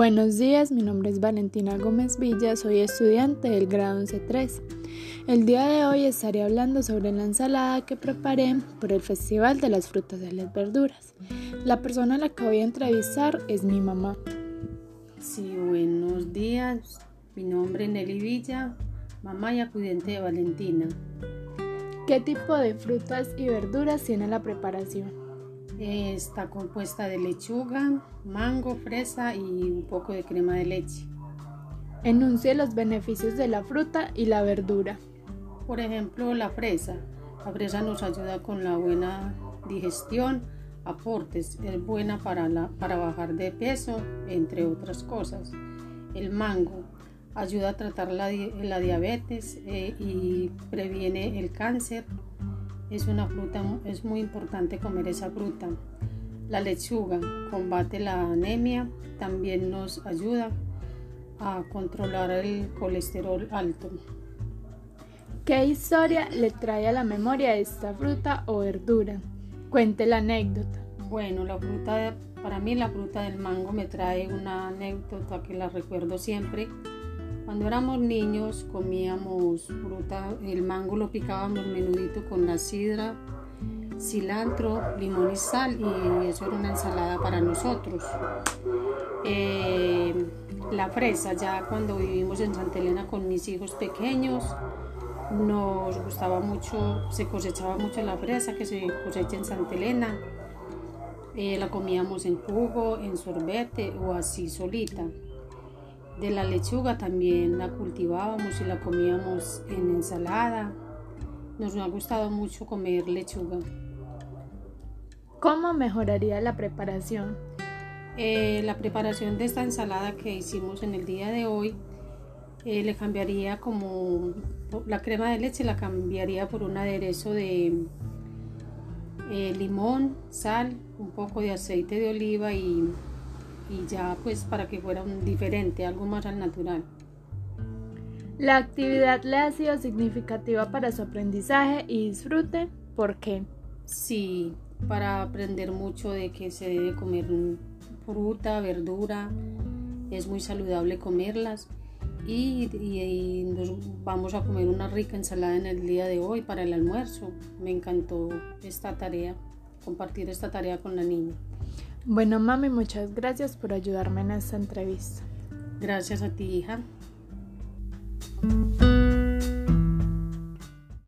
Buenos días, mi nombre es Valentina Gómez Villa, soy estudiante del grado 11-3. El día de hoy estaré hablando sobre la ensalada que preparé por el Festival de las Frutas y las Verduras. La persona a la que voy a entrevistar es mi mamá. Sí, buenos días. Mi nombre es Nelly Villa, mamá y acudiente de Valentina. ¿Qué tipo de frutas y verduras tiene la preparación? Está compuesta de lechuga, mango, fresa y un poco de crema de leche. Enuncie los beneficios de la fruta y la verdura. Por ejemplo, la fresa. La fresa nos ayuda con la buena digestión, aportes, es buena para, la, para bajar de peso, entre otras cosas. El mango ayuda a tratar la, diabetes eh, y previene el cáncer es una fruta, es muy importante comer esa fruta. La lechuga combate la anemia, también nos ayuda a controlar el colesterol alto. ¿Qué historia le trae a la memoria esta fruta o verdura? Cuente la anécdota. Bueno, la fruta, para mí la fruta del mango me trae una anécdota que la recuerdo siempre cuando éramos niños comíamos fruta, el mango lo picábamos menudito con la sidra, cilantro, limón y sal y eso era una ensalada para nosotros. Eh, la fresa, ya cuando vivimos en Santa Elena con mis hijos pequeños, nos gustaba mucho, se cosechaba mucho la fresa que se cosecha en Santa Elena. Eh, la comíamos en jugo, en sorbete o así solita. De la lechuga también la cultivábamos y la comíamos en ensalada. Nos ha gustado mucho comer lechuga. ¿Cómo mejoraría la preparación? Eh, la preparación de esta ensalada que hicimos en el día de hoy eh, le cambiaría como la crema de leche la cambiaría por un aderezo de eh, limón, sal, un poco de aceite de oliva y y ya pues para que fuera un diferente, algo más al natural. La actividad le ha sido significativa para su aprendizaje y disfrute. ¿Por qué? Sí, para aprender mucho de que se debe comer fruta, verdura, es muy saludable comerlas y, y, nos vamos a comer una rica ensalada en el día de hoy para el almuerzo. Me encantó esta tarea, compartir esta tarea con la niña. Bueno, mami, muchas gracias por ayudarme en esta entrevista. Gracias a ti, hija.